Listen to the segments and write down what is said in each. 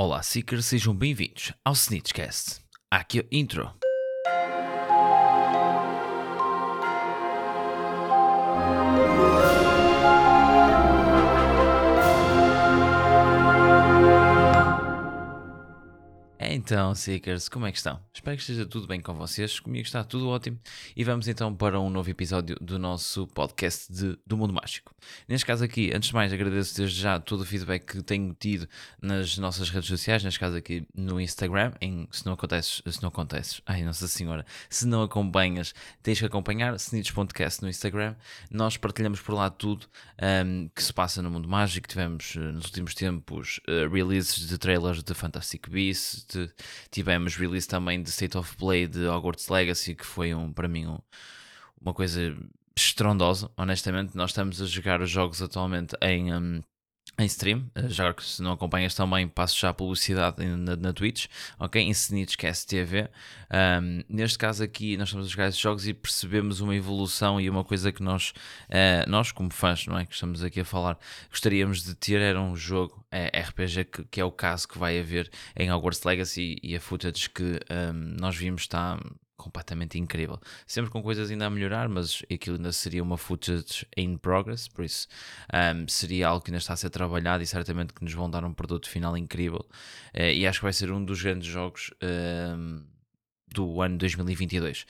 Olá, Seekers, sejam bem-vindos ao Snitchcast. Aqui é o intro. Então, Seekers, como é que estão? Espero que esteja tudo bem com vocês. Comigo está tudo ótimo. E vamos então para um novo episódio do nosso podcast de, do Mundo Mágico. Neste caso aqui, antes de mais, agradeço desde já todo o feedback que tenho tido nas nossas redes sociais. Neste caso aqui no Instagram. Em, se não acontece, se não acontece, ai Nossa Senhora, se não acompanhas, tens que acompanhar Snitch.cast no Instagram. Nós partilhamos por lá tudo um, que se passa no Mundo Mágico. Tivemos uh, nos últimos tempos uh, releases de trailers de Fantastic Beasts. De, tivemos release também de State of Play de Hogwarts Legacy, que foi um, para mim um, uma coisa estrondosa. Honestamente, nós estamos a jogar os jogos atualmente em. Um, em stream, já que se não acompanhas também, passo já a publicidade na, na Twitch, ok? Em Snitchcast TV. Um, neste caso aqui, nós estamos a jogar esses jogos e percebemos uma evolução e uma coisa que nós, uh, nós como fãs, não é? Que estamos aqui a falar, gostaríamos de ter era um jogo é, RPG, que, que, é o caso que vai haver em Hogwarts Legacy e a footage que um, nós vimos está completamente incrível. Sempre com coisas ainda a melhorar, mas aquilo ainda seria uma footage in progress, por isso um, seria algo que ainda está a ser trabalhado e certamente que nos vão dar um produto final incrível. Uh, e acho que vai ser um dos grandes jogos. Do ano 2022.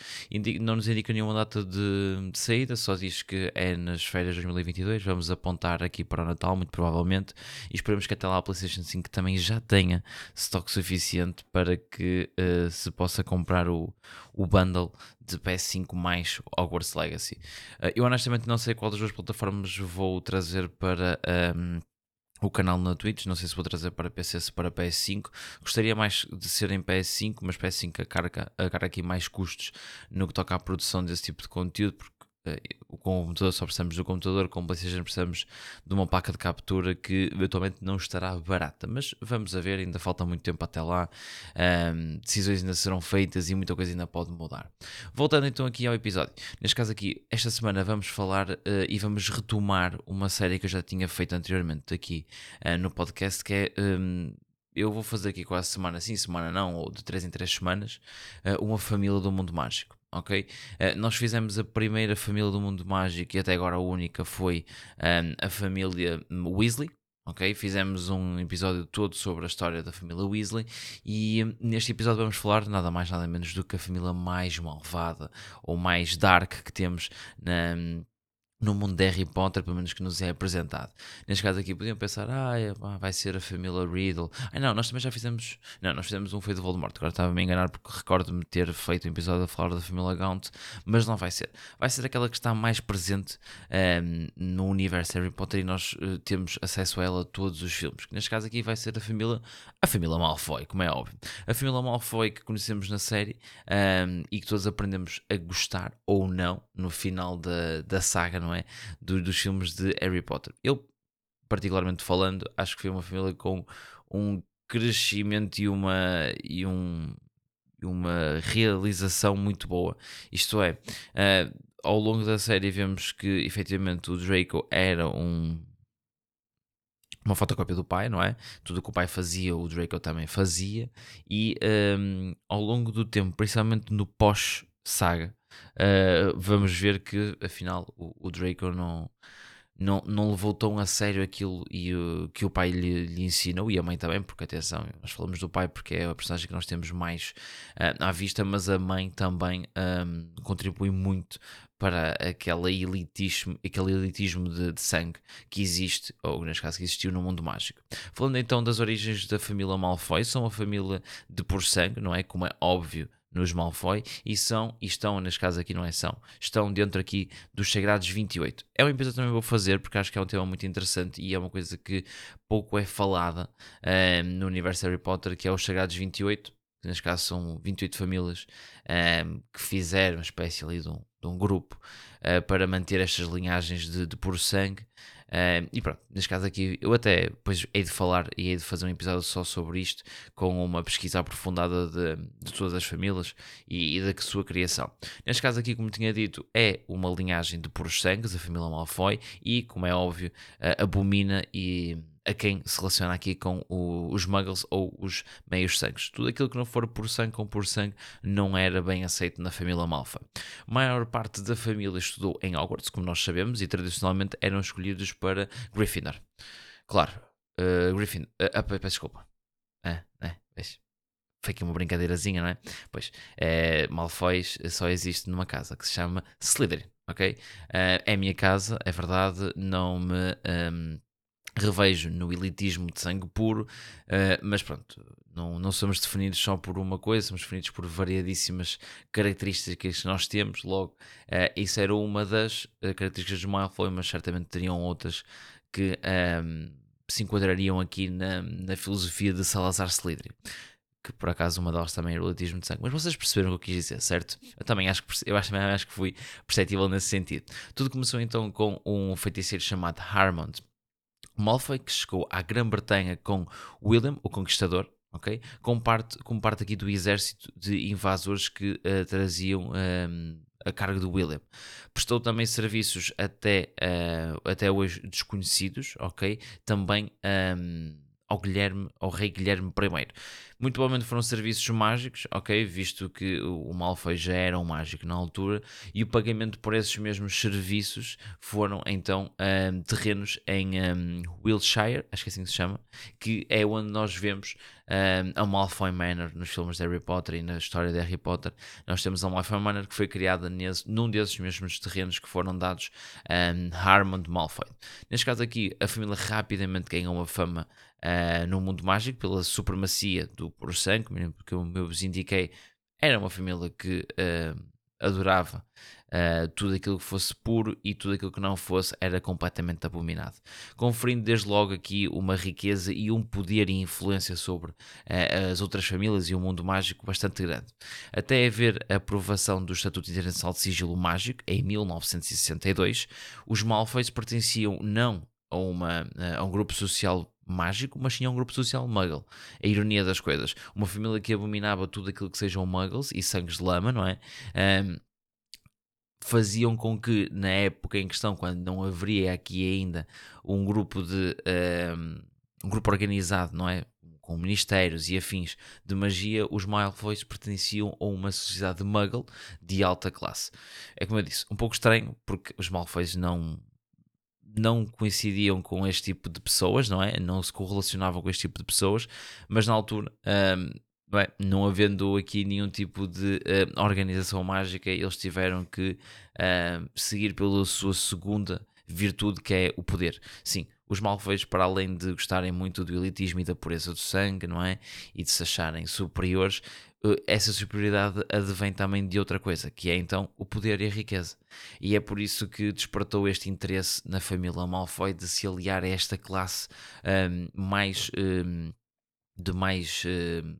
Não nos indica nenhuma data de, de, saída, só diz que é nas férias de 2022. Vamos apontar aqui para o Natal, muito provavelmente, e esperemos que até lá a PlayStation 5 também já tenha estoque suficiente para que uh, se possa comprar o, o bundle de PS5 mais Hogwarts Legacy. Uh, eu honestamente não sei qual das duas plataformas vou trazer para. Um, ehm, o canal na Twitch, não sei se vou trazer para PC se para PS5. Gostaria mais de ser em PS5, mas PS5 acarga, acarga aqui mais custos no que toca à produção desse tipo de conteúdo, porque com o computador só precisamos do computador, com o PlayStation precisamos de uma placa de captura que eventualmente não estará barata, mas vamos a ver, ainda falta muito tempo até lá, um, decisões ainda serão feitas e muita coisa ainda pode mudar. Voltando então aqui ao episódio, neste caso aqui, esta semana vamos falar uh, e vamos retomar uma série que eu já tinha feito anteriormente aqui uh, no podcast, que é. Um, eu vou fazer aqui quase semana sim, semana não, ou de 3 em 3 semanas, uh, uma família do mundo mágico ok? Uh, nós fizemos a primeira família do mundo mágico e até agora a única foi um, ehm, a família Weasley. Ok, fizemos um episódio todo sobre a história da família Weasley e neste episódio vamos falar nada mais nada menos do que a família mais malvada ou mais dark que temos na, no mundo de Harry Potter, pelo menos que nos é apresentado. Neste caso aqui, podiam pensar, ah, é, vai ser a família Riddle. Ah, não, nós também já fizemos. Não, nós fizemos um foi de Voldemort. Agora estava-me a enganar porque recordo-me ter feito um episódio a falar da família Gaunt, mas não vai ser. Vai ser aquela que está mais presente um, ehm, no universo Harry Potter e nós uh, temos acesso a ela todos os filmes. Neste caso aqui vai ser a família, a família Malfoy, como é óbvio. A família Malfoy que conhecemos na série um, ehm, e que todos aprendemos a gostar ou não no final da, da saga, não é? Do, dos filmes de Harry Potter. Eu, particularmente falando, acho que foi uma família com um crescimento e uma, e um, uma realização muito boa. Isto é, uh, ao longo da série vemos que efetivamente o Draco era um uma fotocópia do pai, não é? Tudo que o pai fazia, o Draco também fazia, e um, ao longo do tempo, principalmente no pós-saga, uh, vamos ver que afinal o, o, Draco não, não, não levou tão a sério aquilo e, uh, que o pai lhe, lhe, ensinou e a mãe também, porque atenção, nós falamos do pai porque é a personagem que nós temos mais uh, à vista, mas a mãe também um, contribui muito para aquele elitismo, aquele elitismo de, de, sangue que existe, ou neste caso que existiu no mundo mágico. Falando então das origens da família Malfoy, são uma família de por sangue, não é? Como é óbvio nos Malfoy e são, e estão, neste caso aqui não é são, estão dentro aqui dos Sagrados 28. É uma episódio que também vou fazer porque acho que é um tema muito interessante e é uma coisa que pouco é falada ehm, no universo Harry Potter, que é os Sagrados 28, que neste caso são 28 famílias ehm, que fizeram uma espécie ali de um, de um grupo uh, para manter estas linhagens de, de puro sangue Uh, e pronto, neste caso aqui, eu até depois hei de falar e hei de fazer um episódio só sobre isto, com uma pesquisa aprofundada de, de todas as famílias e, e, da sua criação. Neste caso aqui, como tinha dito, é uma linhagem de puros sangues, a família Malfoy, e, como é óbvio, uh, abomina e a quem se relaciona aqui com o, os muggles ou os meios sangues. Tudo aquilo que não for por sangue com por sangue não era bem aceito na família Malfa. A maior parte da família estudou em Hogwarts, como nós sabemos, e tradicionalmente eram escolhidos para Gryffindor. Claro, uh, Gryffindor. Uh, uh, peço desculpa. É, é, foi aqui uma brincadeirazinha, não é? Pois, é, Malfoy só existe numa casa que se chama Slytherin, ok? Uh, é a minha casa, é verdade, não me um, revejo no elitismo de sangue puro, uh, mas pronto, não, não somos definidos só por uma coisa, somos definidos por variadíssimas características que nós temos. Logo, uh, isso era uma das uh, características do Malfoy, mas certamente teriam outras que um, se enquadrariam aqui na, na filosofia de Salazar Slytherin que por acaso uma delas também é o elitismo de sangue. Mas vocês perceberam o que eu quis dizer, certo? Eu também acho que, eu acho, também acho que fui perceptível nesse sentido. Tudo começou então com um feiticeiro chamado Harmond, Malfoy, que chegou à Grã-Bretanha com William, o Conquistador, ok? Com parte, com parte aqui do exército de invasores que uh, traziam ehm, a cargo do William. Prestou também serviços até, uh, até hoje desconhecidos, ok? Também ehm, ao Guilherme, ao rei Guilherme I. Muito provavelmente foram serviços mágicos, ok? Visto que o Malfoy já era um mágico na altura, e o pagamento por esses mesmos serviços foram então um, terrenos em um, Wiltshire, acho que é assim se chama, que é onde nós vemos um, a Malfoy Manor nos filmes de Harry Potter e na história de Harry Potter. Nós temos a Malfoy Manor que foi criada nesse, num desses mesmos terrenos que foram dados um, a Harmond Malfoy. Neste caso aqui, a família rapidamente ganhou uma fama uh, no mundo mágico pela supremacia do sangue, porque eu, eu vos indiquei, era uma família que uh, adorava uh, tudo aquilo que fosse puro e tudo aquilo que não fosse era completamente abominado, conferindo desde logo aqui uma riqueza e um poder e influência sobre uh, as outras famílias e o mundo mágico bastante grande. Até haver a aprovação do Estatuto Internacional de Sigilo Mágico em 1962, os Malfoys pertenciam não a, uma, a um grupo social mágico, mas tinha um grupo social muggle. A ironia das coisas. Uma família que abominava tudo aquilo que sejam muggles e sangues de lama, não é? Um, faziam com que, na época em questão, quando não haveria aqui ainda um grupo de. Um, um grupo organizado, não é? Com ministérios e afins de magia, os Malfoys pertenciam a uma sociedade muggle de alta classe. É como eu disse, um pouco estranho, porque os Malfoys não não coincidiam com este tipo de pessoas, não é? Não se correlacionavam com este tipo de pessoas, mas na altura, um, não, é? não, havendo aqui nenhum tipo de uh, organização mágica, eles tiveram que uh, seguir pela sua segunda virtude, que é o poder. Sim, os Malfoys, para além de gostarem muito do elitismo e da pureza do sangue, não é? E de se acharem superiores, eh, essa superioridade advém também de outra coisa, que é então o poder e a riqueza. E é por isso que despertou este interesse na família Malfoy de se aliar a esta classe um, mais um, de mais um,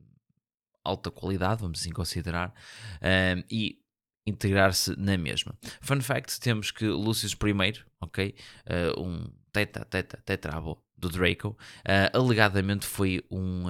alta qualidade, vamos assim considerar, e integrar-se na mesma. Fun fact: temos que Lucius I, ok, uh, um teta, teta, tetrabo do Draco, uh, alegadamente foi um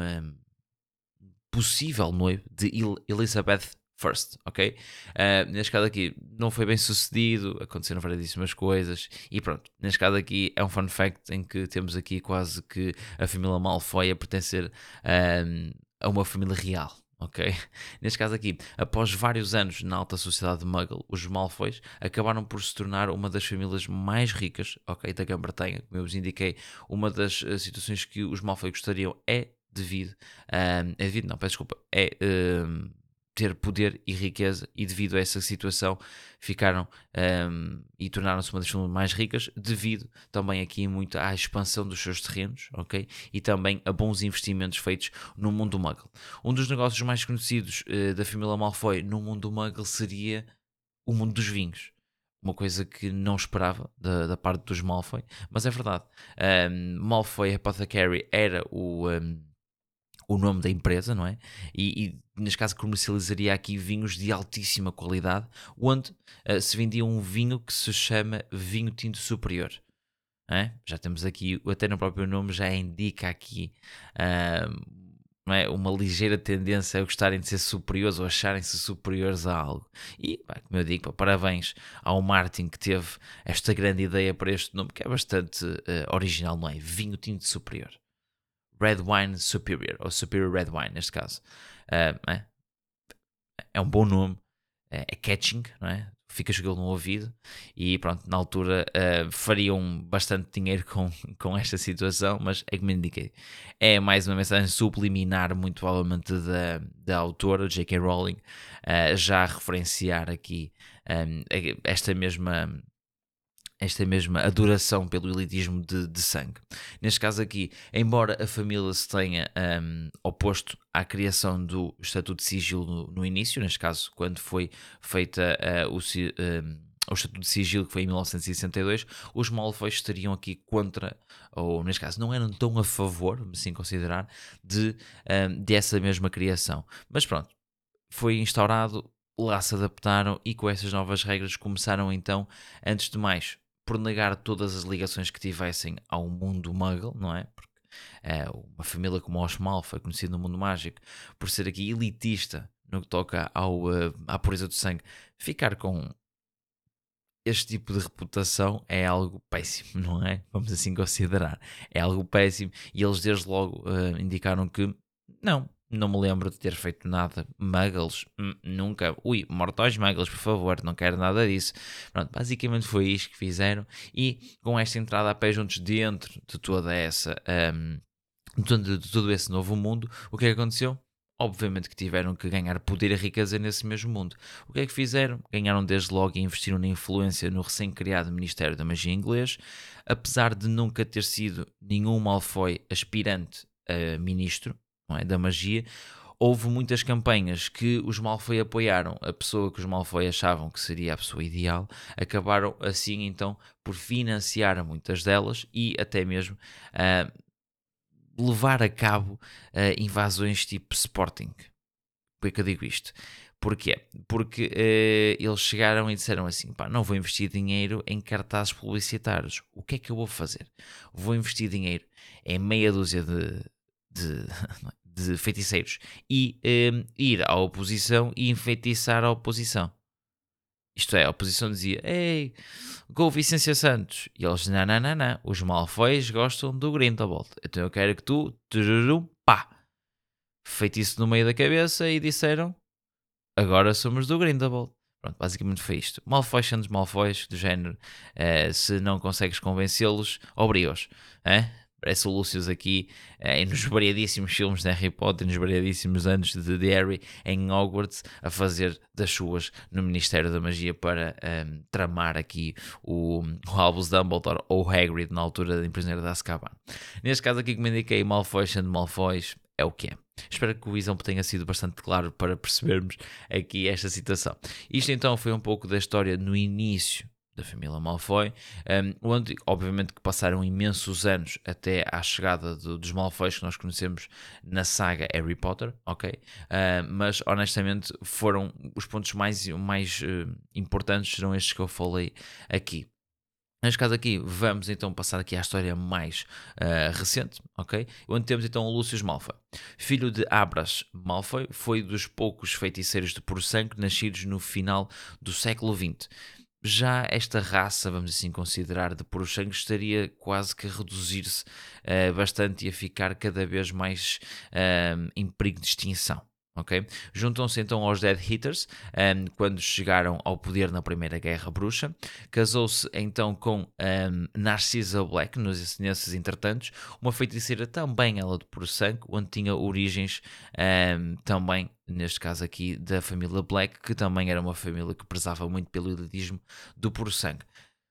possível noivo de Elizabeth First, ok? Uh, neste caso aqui não foi bem sucedido, aconteceram variedíssimas coisas e pronto. Neste caso aqui é um fun fact em que temos aqui quase que a família Malfoy a pertencer uh, a uma família real, ok? Neste caso aqui, após vários anos na alta sociedade de Muggle, os Malfoys acabaram por se tornar uma das famílias mais ricas, ok, da Grã-Bretanha. Como eu vos indiquei, uma das uh, situações que os Malfoy gostariam é devido, um, é devido, não, peço desculpa, é ter poder e riqueza e devido a essa situação ficaram um, e tornaram-se uma das famílias mais ricas devido também aqui muito à expansão dos seus terrenos, ok? E também a bons investimentos feitos no mundo muggle. Um dos negócios mais conhecidos uh, da família Malfoy no mundo muggle seria o mundo dos vinhos uma coisa que não esperava da, da parte dos Malfoy, mas é verdade. Um, Malfoy Apothecary era o, um, o nome da empresa, não é? E, e neste caso comercializaria aqui vinhos de altíssima qualidade, onde uh, se vendia um vinho que se chama vinho tinto superior. é? Já temos aqui, até no próprio nome já indica aqui uh, é? uma ligeira tendência a gostarem de ser superiores ou acharem-se superiores a algo. E, pá, como eu digo, pá, parabéns ao Martin que teve esta grande ideia para este nome, que é bastante uh, original, não é? Vinho tinto superior. Red Wine Superior, ou Superior Red Wine, neste caso. Uh, é? é um bom nome, é, é catching, não é? fica jogando no ouvido e pronto, na altura uh, fariam bastante dinheiro com, com esta situação, mas é que me indiquei. É mais uma mensagem subliminar, muito provavelmente da, da autora, J.K. Rowling, uh, já a referenciar aqui um, esta mesma esta mesma adoração pelo elitismo de, de, sangue. Neste caso aqui, embora a família se tenha um, oposto à criação do Estatuto de Sigilo no, no início, neste caso, quando foi feita uh, o, um, Estatuto de Sigilo, que foi em 1962, os Malfoy estariam aqui contra, ou neste caso, não eram tão a favor, assim considerar, de, um, dessa mesma criação. Mas pronto, foi instaurado lá se adaptaram e com essas novas regras começaram então, antes de mais, por negar todas as ligações que tivessem ao mundo muggle, não é? Porque é, uma família como os Malfoy, conhecida no mundo mágico, por ser aqui elitista no que toca ao, uh, à pureza do sangue, ficar com este tipo de reputação é algo péssimo, não é? Vamos assim considerar. É algo péssimo e eles desde logo uh, indicaram que não, não me lembro de ter feito nada. Muggles, nunca. Ui, mortais Muggles, por favor, não quero nada disso. Pronto, basicamente foi isto que fizeram. E com esta entrada a pé juntos dentro de toda essa. Um, de, de todo esse novo mundo, o que é que aconteceu? Obviamente que tiveram que ganhar poder e riqueza nesse mesmo mundo. O que é que fizeram? Ganharam desde logo e investiram na influência no recém-criado Ministério da Magia inglês. Apesar de nunca ter sido nenhum Malfoy aspirante a ministro, é? da magia, houve muitas campanhas que os Malfoy apoiaram, a pessoa que os Malfoy achavam que seria a pessoa ideal, acabaram assim então por financiar muitas delas e até mesmo uh, levar a cabo uh, invasões tipo Sporting. Por que eu digo isto? Porquê? Porque uh, eles chegaram e disseram assim: pá, não vou investir dinheiro em cartazes publicitários. O que é que eu vou fazer? Vou investir dinheiro em meia dúzia de, de, de feiticeiros e um, ir à oposição e enfeitiçar a oposição. Isto é, a oposição dizia: Ei, Gol Vicência Santos. E eles: Não, não, não, não. Os Malfoys gostam do Grindelwald. Então eu quero que tu, tururum, pá, feitiço no meio da cabeça e disseram: Agora somos do Grindelwald. Pronto, basicamente foi isto. Malfoys sendo Malfoys, do género, uh, se não consegues convencê-los, obriga-os. Parece o Lucius aqui eh, nos variadíssimos filmes de Harry Potter, nos variadíssimos anos de, de Harry em Hogwarts, a fazer das suas no Ministério da Magia para um, ehm, tramar aqui o, o Albus Dumbledore ou Hagrid na altura de Prisioneiro de Azkaban. Neste caso aqui, como indiquei, Malfoy sendo Malfoy é o que é. Espero que o exemplo tenha sido bastante claro para percebermos aqui esta situação. Isto então foi um pouco da história no início da família Malfoy, um, onde obviamente que passaram imensos anos até à chegada do, dos Malfoys que nós conhecemos na saga Harry Potter, ok? Uh, mas honestamente foram os pontos mais, mais uh, importantes serão estes que eu falei aqui. Neste caso aqui, vamos então passar aqui à história mais uh, recente, ok? Onde temos então o Lucius Malfoy. Filho de Abras Malfoy, foi dos poucos feiticeiros de puro sangue nascidos no final do século XX já esta raça, vamos assim considerar, de sangue estaria quase que a reduzir-se uh, bastante e a ficar cada vez mais uh, em perigo de extinção. Okay? Juntam-se então aos Dead Hitters um, quando chegaram ao poder na Primeira Guerra Bruxa. Casou-se então com um, Narcisa Black, nos, nesses entretantos, uma feiticeira também ela de puro sangue, onde tinha origens um, também neste caso aqui, da família Black, que também era uma família que prezava muito pelo elitismo do puro sangue.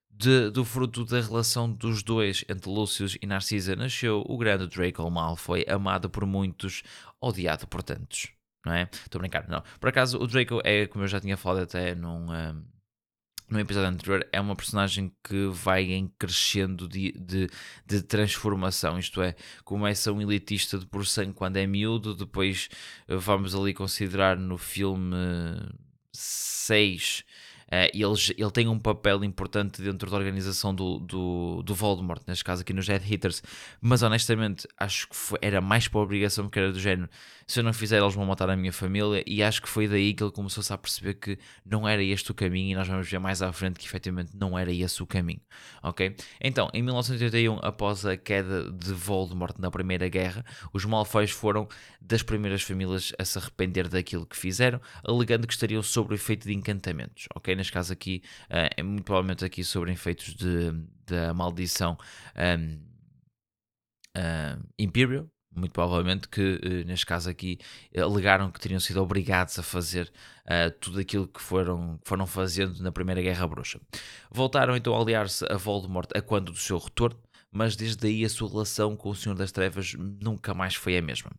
De, do fruto da relação dos dois entre Lucius e Narcisa nasceu o grande Draco Malfoy, amado por muitos, odiado por tantos. Não é? Estou a brincar, não. Por acaso, o Draco é, como eu já tinha falado até num, um, no episódio anterior, é uma personagem que vai em crescendo de, de, de, transformação. Isto é, começa um elitista de por sangue quando é miúdo, depois eh, vamos ali considerar no filme 6 Uh, ele, ele tem um papel importante dentro da organização do, do, do Voldemort, neste caso aqui nos Dead Hitters, mas honestamente acho que foi, era mais por obrigação que era do género. Se eu não fizer, eles vão matar a minha família, e acho que foi daí que ele começou-se a perceber que não era este o caminho, e nós vamos ver mais à frente que efetivamente não era esse o caminho. Ok? Então, em 1981, após a queda de Voldemort na Primeira Guerra, os Malfoys foram das primeiras famílias a se arrepender daquilo que fizeram, alegando que estariam sob o efeito de encantamentos. Ok? Neste caso aqui, uh, muito provavelmente aqui sobre efeitos de, da maldição um, uh, Imperial, muito provavelmente que, uh, neste caso aqui, alegaram que teriam sido obrigados a fazer uh, tudo aquilo que foram, foram fazendo na Primeira Guerra Bruxa. Voltaram então a aliar-se a Voldemort a quando do seu retorno, mas desde aí a sua relação com o Senhor das Trevas nunca mais foi a mesma.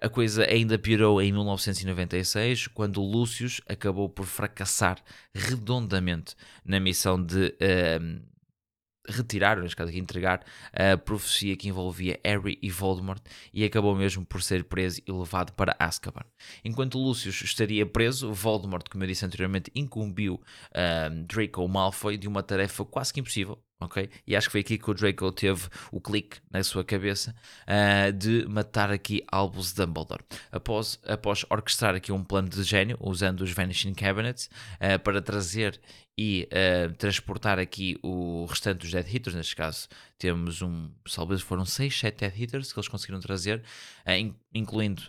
A coisa ainda piorou em 1996, quando Lúcius acabou por fracassar redondamente na missão de uh, retirar, ou neste caso aqui entregar, a profecia que envolvia Harry e Voldemort e acabou mesmo por ser preso e levado para Azkaban. Enquanto Lucius estaria preso, Voldemort, como eu disse anteriormente, incumbiu uh, Draco Malfoy de uma tarefa quase que impossível, ok? E acho que foi aqui que o Draco teve o clique na sua cabeça uh, de matar aqui Albus Dumbledore. Após, após orquestrar aqui um plano de gênio, usando os Vanishing Cabinets, uh, para trazer e uh, transportar aqui o restante dos Dead Hitters, neste caso temos um, talvez foram 6, 7 Dead Hitters que eles conseguiram trazer, in, incluindo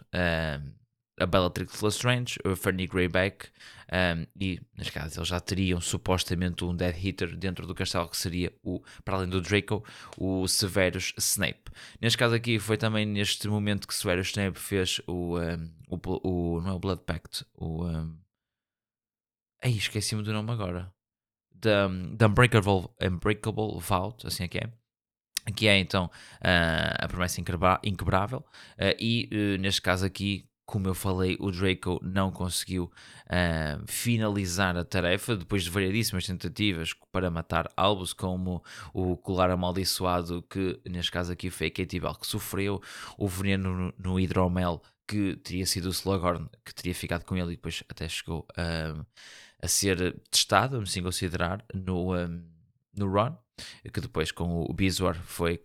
a Bellatrix Lestrange, o Fernie Greyback, um, e, neste caso, eles já teriam supostamente um Dead Hitter dentro do castelo que seria, o, para além do Draco, o Severus Snape. Neste caso aqui, foi também neste momento que Severus Snape fez o, um, o, o não é o Blood Pact, o... Um, Ai, esqueci-me do nome agora. The, the Unbreakable, Unbreakable Vault, assim é que é que é então uh, a promessa inquebrável, uh, e uh, neste caso aqui como eu falei, o Draco não conseguiu uh, finalizar a tarefa depois de variedíssimas tentativas para matar Albus, como o colar amaldiçoado, que neste caso aqui foi a Katie Bell, que sofreu o veneno no, no hidromel, que teria sido o Slughorn, que teria ficado com ele e depois até chegou a ser testado, vamos assim considerar, no, um, ah, no Ron, que depois com o Bezoar foi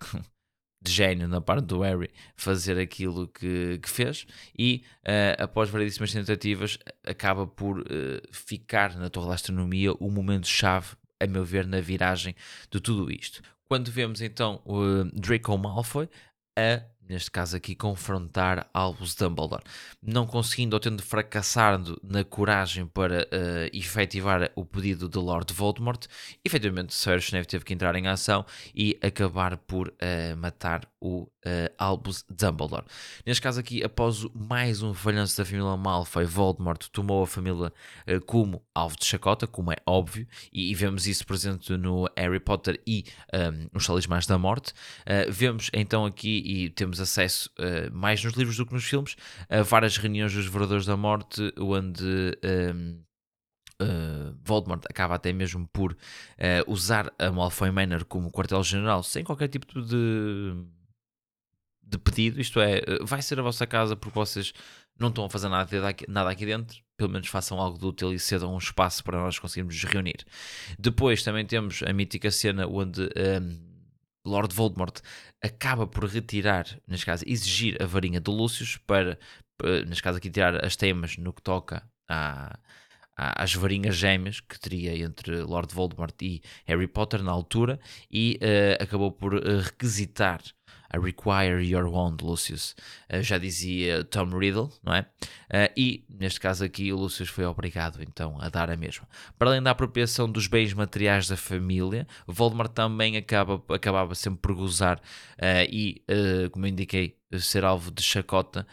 de gênio na parte do Harry fazer aquilo que, que fez e uh, após variedíssimas tentativas acaba por uh, ficar na Torre da Astronomia o momento chave a meu ver na viragem de tudo isto. Quando vemos então o Draco Malfoy a neste caso aqui, confrontar Albus Dumbledore. Não conseguindo ou tendo fracassado na coragem para uh, efetivar o pedido de Lord Voldemort, efetivamente Severus Snape teve que entrar em ação e acabar por uh, matar o uh, Albus Dumbledore. Neste caso aqui, após mais um falhanço da família Malfoy, Voldemort tomou a família uh, como alvo de chacota, como é óbvio, e, e, vemos isso presente no Harry Potter e um, os Talismãs da Morte. Uh, vemos então aqui, e temos acesso mais nos livros do que nos filmes, a várias reuniões dos Devoradores da Morte, onde... Um, Uh, Voldemort acaba até mesmo por uh, usar a Malfoy Manor como quartel-general sem qualquer tipo de de pedido, isto é, eh, vai ser a vossa casa porque vocês não estão a fazer nada aqui, nada aqui dentro, pelo menos façam algo de útil e cedam um espaço para nós conseguirmos nos reunir. Depois também temos a mítica cena onde um, ehm, Lord Voldemort acaba por retirar, neste caso, exigir a varinha de Lúcius para, eh, neste caso aqui, tirar as temas no que toca a às varinhas gêmeas que teria entre Lord Voldemort e Harry Potter na altura e uh, acabou por requisitar a require your wand, Lucius. Uh, já dizia Tom Riddle, não é? Uh, e neste caso aqui, o Lucius foi obrigado então a dar a mesma. Para além da apropriação dos bens materiais da família, Voldemort também acaba, acabava sempre por gozar uh, e, como eu indiquei, ser alvo de chacota,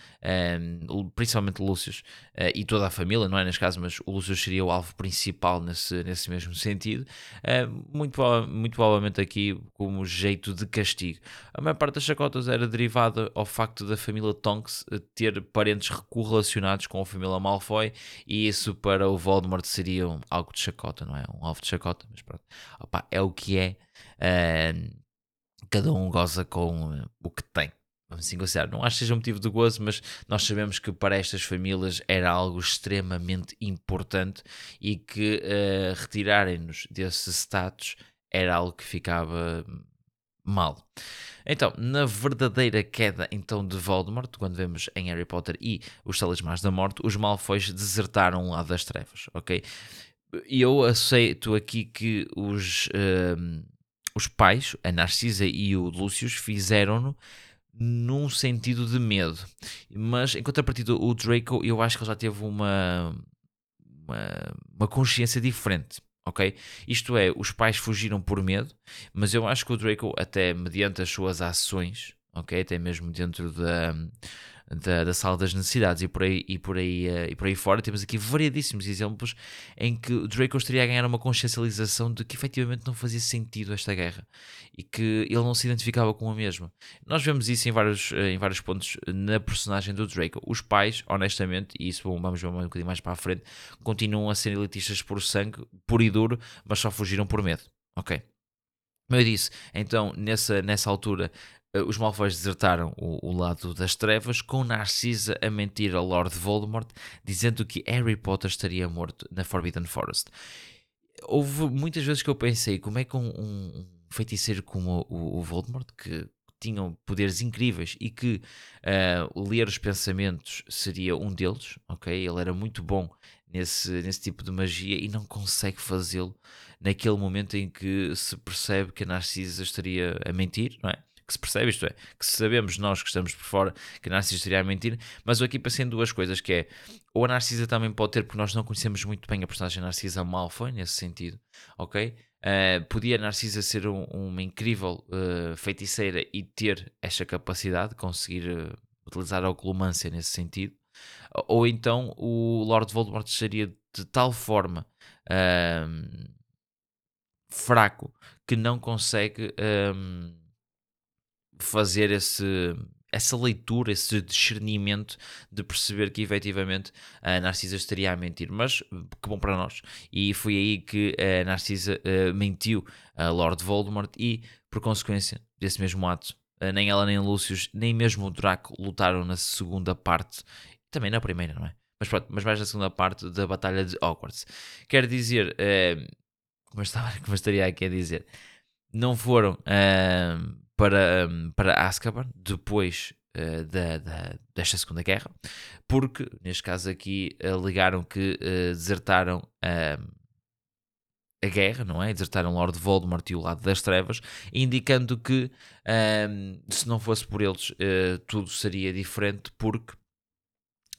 um, principalmente Lúcius uh, e toda a família, não é neste caso, mas o Lúcius seria o alvo principal nesse, nesse mesmo sentido, uh, muito, muito provavelmente aqui como jeito de castigo. A maior parte das chacotas era derivada ao facto da família Tonks ter parentes correlacionados com a família Malfoy e isso para o Voldemort seria algo de chacota, não é? Um alvo de chacota, mas pronto, Opa, é o que é. Uh, cada um goza com o que tem vamos assim considerar, não acho que seja um motivo de gozo, mas nós sabemos que para estas famílias era algo extremamente importante e que uh, retirarem-nos desse status era algo que ficava mal. Então, na verdadeira queda então de Voldemort, quando vemos em Harry Potter e os Talismãs da Morte, os Malfoys desertaram lado das trevas, ok? E eu aceito aqui que os, uh, os pais, a Narcisa e o Lúcius, fizeram-no num sentido de medo. Mas, em contrapartida, o Draco, eu acho que ele já teve uma, uma, uma consciência diferente. Ok? Isto é, os pais fugiram por medo, mas eu acho que o Draco, até mediante as suas ações, ok? Até mesmo dentro da, da, da sala das necessidades e por aí, e por aí, uh, e por aí fora, temos aqui variadíssimos exemplos em que o Draco estaria a ganhar uma consciencialização de que efetivamente não fazia sentido esta guerra e que ele não se identificava com a mesma. Nós vemos isso em vários, uh, em vários pontos na personagem do Draco. Os pais, honestamente, e isso vamos ver um bocadinho mais para a frente, continuam a ser elitistas por sangue, puro e duro, mas só fugiram por medo. Ok. Como eu disse, então nessa, nessa altura os Malfoys desertaram o, o, lado das trevas, com Narcisa a mentir ao Lord Voldemort, dizendo que Harry Potter estaria morto na Forbidden Forest. Houve muitas vezes que eu pensei como é que um, um feiticeiro como o, o, Voldemort, que tinham poderes incríveis e que uh, ler os pensamentos seria um deles, ok? Ele era muito bom nesse, nesse tipo de magia e não consegue fazê-lo naquele momento em que se percebe que a Narcisa estaria a mentir, não é? Que se percebe, isto é, que sabemos nós que estamos por fora que a Narcisa estaria a mentir, mas eu aqui pensei em duas coisas, que é, ou a Narcisa também pode ter, porque nós não conhecemos muito bem a personagem Narcisa Malfoy, nesse sentido, ok? Uh, podia a Narcisa ser um, uma incrível uh, feiticeira e ter esta capacidade de conseguir uh, utilizar a oculomância nesse sentido, ou então o Lord Voldemort seria de tal forma fraco que não consegue um, fazer esse, essa leitura, esse discernimento de perceber que efetivamente a Narcisa estaria a mentir. Mas que bom para nós. E foi aí que a Narcisa uh, mentiu a Lord Voldemort e, por consequência desse mesmo ato, uh, nem ela nem Lúcius, nem mesmo o Draco lutaram na segunda parte, também na primeira, não é? Mas pronto, mas mais na segunda parte da Batalha de Hogwarts. Quer dizer, uh, como, eu estava, como estaria aqui a dizer, não foram para, para Azkaban depois uh, da, da, desta Segunda Guerra, porque, neste caso aqui, uh, alegaram que uh, desertaram a guerra, não é? Desertaram Lord Voldemort e o lado das trevas, indicando que se não fosse por eles tudo seria diferente, porque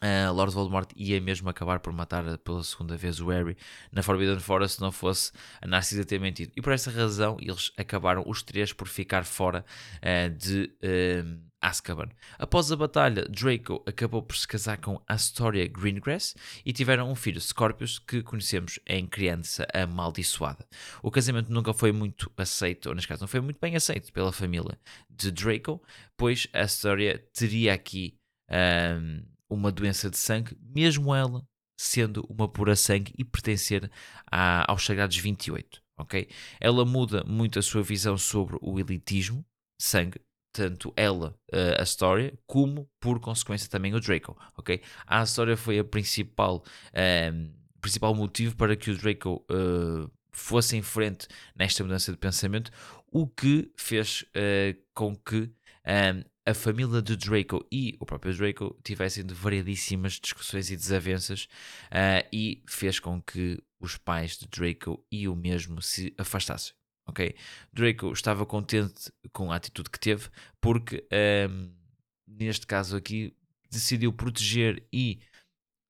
Uh, Lord Voldemort ia mesmo acabar por matar pela segunda vez o Harry na Forbidden Forest se não fosse a Narcisa ter mentido. E por essa razão eles acabaram os três por ficar fora uh, de uh, Azkaban. Após a batalha, Draco acabou por se casar com Astoria Greengrass e tiveram um filho, Scorpius, que conhecemos em Criança Amaldiçoada. O casamento nunca foi muito aceito, ou neste caso não foi muito bem aceito pela família de Draco, pois Astoria teria aqui... Um, uma doença de sangue, mesmo ela sendo uma pura sangue e pertencer a, aos Sagrados 28, ok? Ela muda muito a sua visão sobre o elitismo, sangue, tanto ela, a história, como por consequência também o Draco, ok? A história foi a principal, um, ehm, principal motivo para que o Draco uh, fosse em frente nesta mudança de pensamento, o que fez uh, com que um, ehm, a família de Draco e o próprio Draco tivessem de variadíssimas discussões e desavenças uh, e fez com que os pais de Draco e o mesmo se afastassem. Ok? Draco estava contente com a atitude que teve porque um, neste caso aqui decidiu proteger e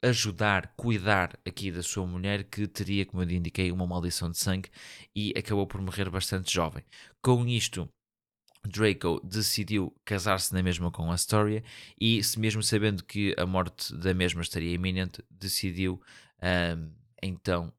ajudar, cuidar aqui da sua mulher que teria, como eu indiquei, uma maldição de sangue e acabou por morrer bastante jovem. Com isto, Draco decidiu casar-se na mesma com a Astoria e, mesmo sabendo que a morte da mesma estaria iminente, decidiu um, então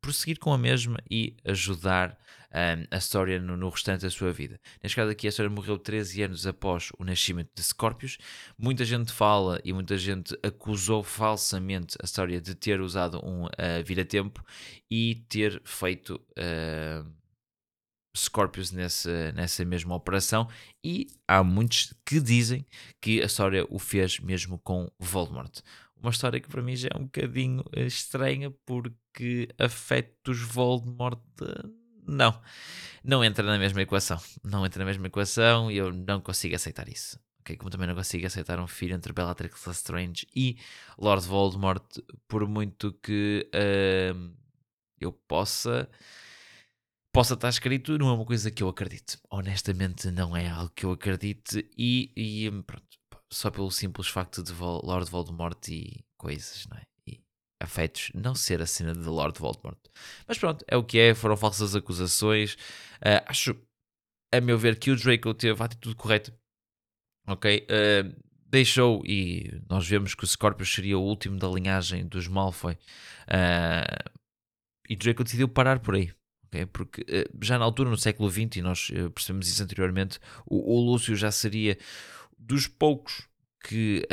prosseguir com a mesma e ajudar um, a Astoria no, no, restante da sua vida. Neste caso aqui, a Astoria morreu 13 anos após o nascimento de Scorpius. Muita gente fala e muita gente acusou falsamente a Astoria de ter usado um uh, vira-tempo e ter feito... Uh, Scorpius nessa, nessa mesma operação e há muitos que dizem que a história o fez mesmo com Voldemort. Uma história que para mim já é um bocadinho eh, estranha porque afetos Voldemort eh, não, não entra na mesma equação. Não entra na mesma equação e eu não consigo aceitar isso. Okay? Como também não consigo aceitar um filho entre Bellatrix Lestrange e Lord Voldemort, por muito que uh, eu possa possa estar escrito, não é uma coisa que eu acredite. Honestamente, não é algo que eu acredite e, e pronto, só pelo simples facto de Vol Lord Voldemort e coisas, não é? E afetos não ser a cena de Lord Voldemort. Mas pronto, é o que é, foram falsas acusações. Uh, acho, a meu ver, que o Draco teve a atitude correta. Ok? Uh, deixou, e nós vemos que o Scorpius seria o último da linhagem dos Malfoy. Uh, e Draco decidiu parar por aí. Porque uh, já na altura, no século XX, e nós uh, percebemos isso anteriormente, o, o, Lúcio já seria dos poucos que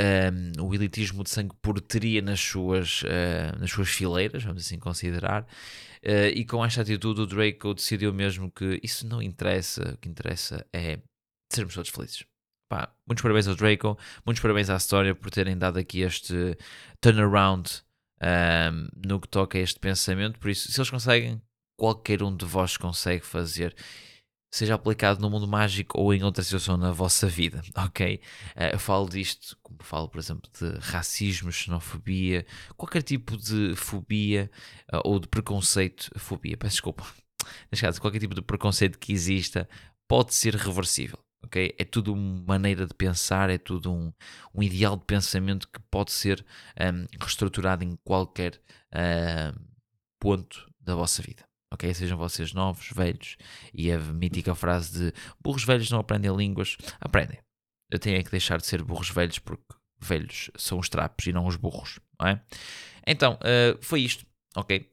um, o elitismo de sangue puro teria nas suas, uh, nas suas fileiras, vamos assim considerar, e com esta atitude o Draco decidiu mesmo que isso não interessa, o que interessa é sermos todos felizes. Pá, muitos parabéns ao Draco, muitos parabéns à história por terem dado aqui este turnaround um, no que toca a este pensamento. Por isso, se eles conseguem, qualquer um de vós consegue fazer, seja aplicado no mundo mágico ou em outra situação na vossa vida, ok? Uh, eu falo disto, como falo, por exemplo, de racismo, xenofobia, qualquer tipo de fobia uh, ou de preconceito, fobia, peço desculpa, neste caso, qualquer tipo de preconceito que exista pode ser reversível. Okay? É tudo uma maneira de pensar, é tudo um, um ideal de pensamento que pode ser um, reestruturado em qualquer uh, ponto da vossa vida ok? Sejam vocês novos, velhos, e a mítica frase de burros velhos não aprendem línguas, aprendem. Eu tenho é que deixar de ser burros velhos porque velhos são os trapos e não os burros, não é? Então, uh, foi isto, ok?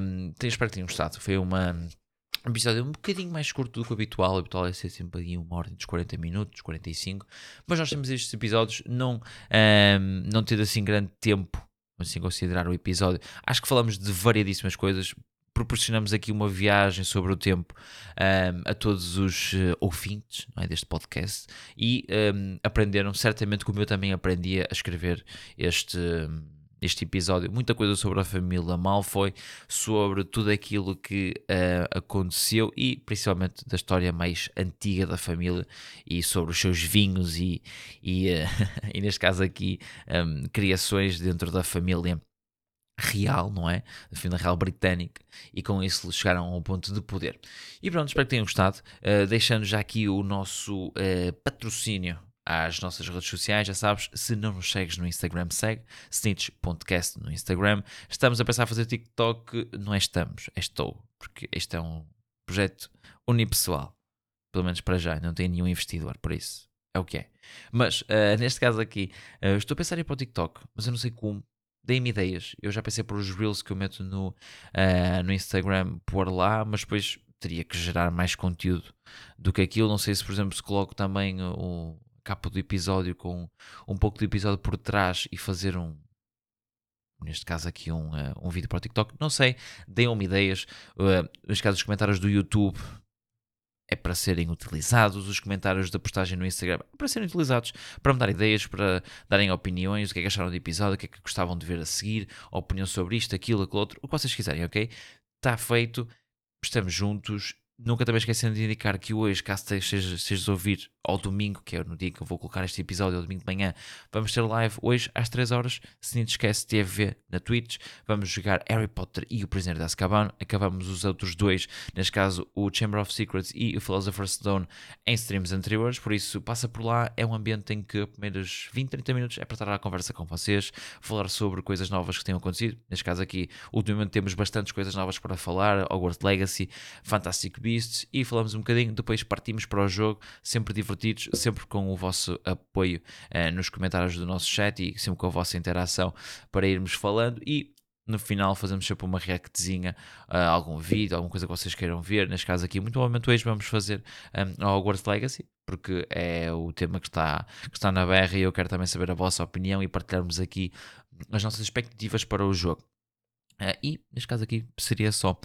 Um, espero que tenham gostado. Foi uma, um episódio um bocadinho mais curto do que o habitual. O habitual é ser sempre ali uma ordem dos 40 minutos, 45. Mas nós temos estes episódios, não, um, não tendo assim grande tempo, assim considerar o episódio. Acho que falamos de variedíssimas coisas proporcionamos aqui uma viagem sobre o tempo um, a todos os uh, ouvintes é, deste podcast e um, aprenderam certamente como eu também aprendi a escrever este. este episódio, muita coisa sobre a família Malfoy, sobre tudo aquilo que uh, aconteceu e principalmente da história mais antiga da família e sobre os seus vinhos e, e, uh, e neste caso aqui um, criações dentro da família real, não é? Da família real britânica, e com isso chegaram ao ponto de poder. E pronto, espero que tenham gostado, uh, deixando já aqui o nosso uh, patrocínio às nossas redes sociais, já sabes, se não nos segues no Instagram, segue snitch.cast no Instagram. Estamos a pensar a fazer TikTok, não é estamos, é estou, porque este é um projeto unipessoal, pelo menos para já, não tem nenhum investidor, por isso é o que é. Mas, uh, neste caso aqui, uh, estou a pensar em ir para o TikTok, mas eu não sei como, deem-me ideias. Eu já pensei por os reels que eu meto no, uh, no Instagram pôr lá, mas depois teria que gerar mais conteúdo do que aquilo. Não sei se, por exemplo, se coloco também o capa do episódio com um pouco do episódio por trás e fazer um. Neste caso aqui um, uh, um vídeo para o TikTok, não sei, deem-me ideias. Uh, neste caso, os comentários do YouTube, é para serem utilizados, os comentários da postagem no Instagram é para serem utilizados, para me dar ideias, para darem opiniões, o que é que acharam do episódio, o que é que gostavam de ver a seguir, opinião sobre isto, aquilo, aquilo outro, o que vocês quiserem, ok? Está feito, estamos juntos Nunca também esquecendo de indicar que hoje, caso estejas a ouvir ao domingo, que é no dia que eu vou colocar este episódio, ao domingo de manhã, vamos ter live hoje às 3 horas. Se não te esquece, TV na Twitch. Vamos jogar Harry Potter e o Prisioneiro de Azkaban. Acabamos os outros dois, neste caso o Chamber of Secrets e o Philosopher's Stone, em streams anteriores. Por isso, passa por lá. É um ambiente em que, primeiros 20, 30 minutos, é para estar à conversa com vocês, falar sobre coisas novas que tenham acontecido. Neste caso aqui, ultimamente temos bastantes coisas novas para falar: Hogwarts Legacy, Fantastic Beasts e falamos um bocadinho. Depois partimos para o jogo, sempre divertidos, sempre com o vosso apoio uh, nos comentários do nosso chat e sempre com a vossa interação para irmos falando. E no final fazemos sempre uma reactzinha a uh, algum vídeo, alguma coisa que vocês queiram ver. Neste caso aqui, muito provavelmente hoje vamos fazer um, a Hogwarts Legacy, porque é o tema que está, que está na berra e eu quero também saber a vossa opinião e partilharmos aqui as nossas expectativas para o jogo. Uh, e neste caso aqui seria só.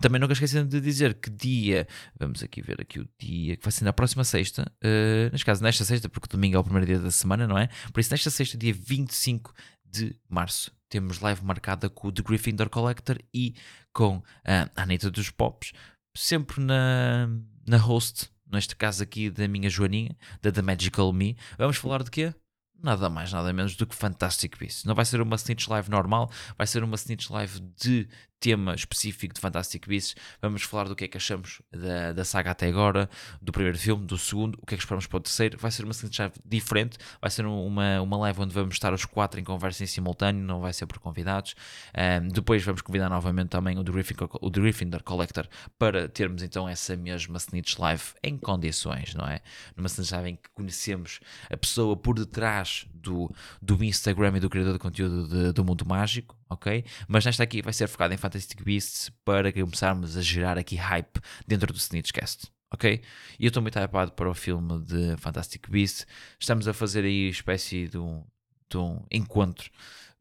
Também nunca esquecendo de dizer que dia, vamos aqui ver aqui o dia, que vai ser na próxima sexta, uh, neste caso nesta sexta, porque domingo é o primeiro dia da semana, não é? Por isso, nesta sexta, dia 25 de março, temos live marcada com o The Gryffindor Collector e com a Anitta dos Pops, sempre na, na host, neste caso aqui da minha Joaninha, da The Magical Me. Vamos falar de quê? Nada mais, nada menos do que Fantastic Beasts. Não vai ser uma Snitch Live normal, vai ser uma Snitch Live de tema específico de Fantastic Beasts. Vamos falar do que é que achamos da, da saga até agora, do primeiro filme, do segundo, o que é que esperamos para o terceiro. Vai ser uma Live diferente, vai ser uma, uma live onde vamos estar os quatro em conversa em simultâneo, não vai ser por convidados. Um, depois vamos convidar novamente também o The, Gryffindor, o The Gryffindor Collector para termos então essa mesma Snitch Live em condições, não é? Numa Snitch Live em que conhecemos a pessoa por detrás do, do Instagram e do criador de conteúdo de, do mundo mágico, ok? Mas nesta aqui vai ser focada em Fantastic Beasts para começarmos a gerar aqui hype dentro do Snitchcast. Ok? E eu estou muito hypado para o filme de Fantastic Beasts. Estamos a fazer aí espécie de um, de um encontro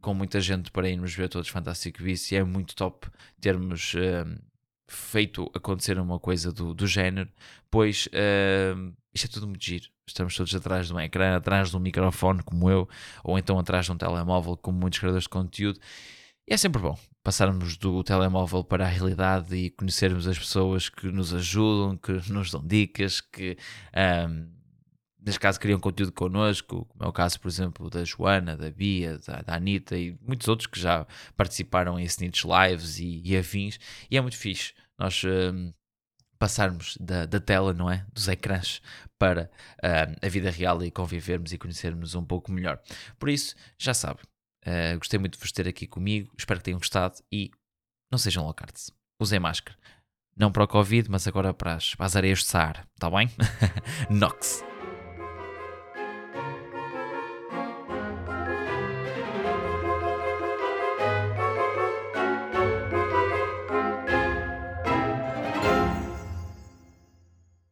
com muita gente para irmos ver todos Fantastic Beasts e é muito top termos um, feito acontecer uma coisa do, do género, pois um, isto é tudo muito giro. Estamos todos atrás de um ecrã, atrás de um microfone, como eu, ou então atrás de um telemóvel, como muitos criadores de conteúdo. E é sempre bom passarmos do telemóvel para a realidade e conhecermos as pessoas que nos ajudam, que nos dão dicas, que um, neste caso criam conteúdo connosco, como é o caso, por exemplo, da Joana, da Bia, da, da Anitta e muitos outros que já participaram em Snitch Lives e, e afins. E é muito fixe nós passarmos da, da, tela, não é? Dos ecrãs para uh, a vida real e convivermos e conhecermos um pouco melhor. Por isso, já sabe, Uh, gostei muito de vos ter aqui comigo. Espero que tenham gostado e não sejam locards. Usem máscara. Não para o Covid, mas agora para as, para as areias de Saara. Está bem? Nox.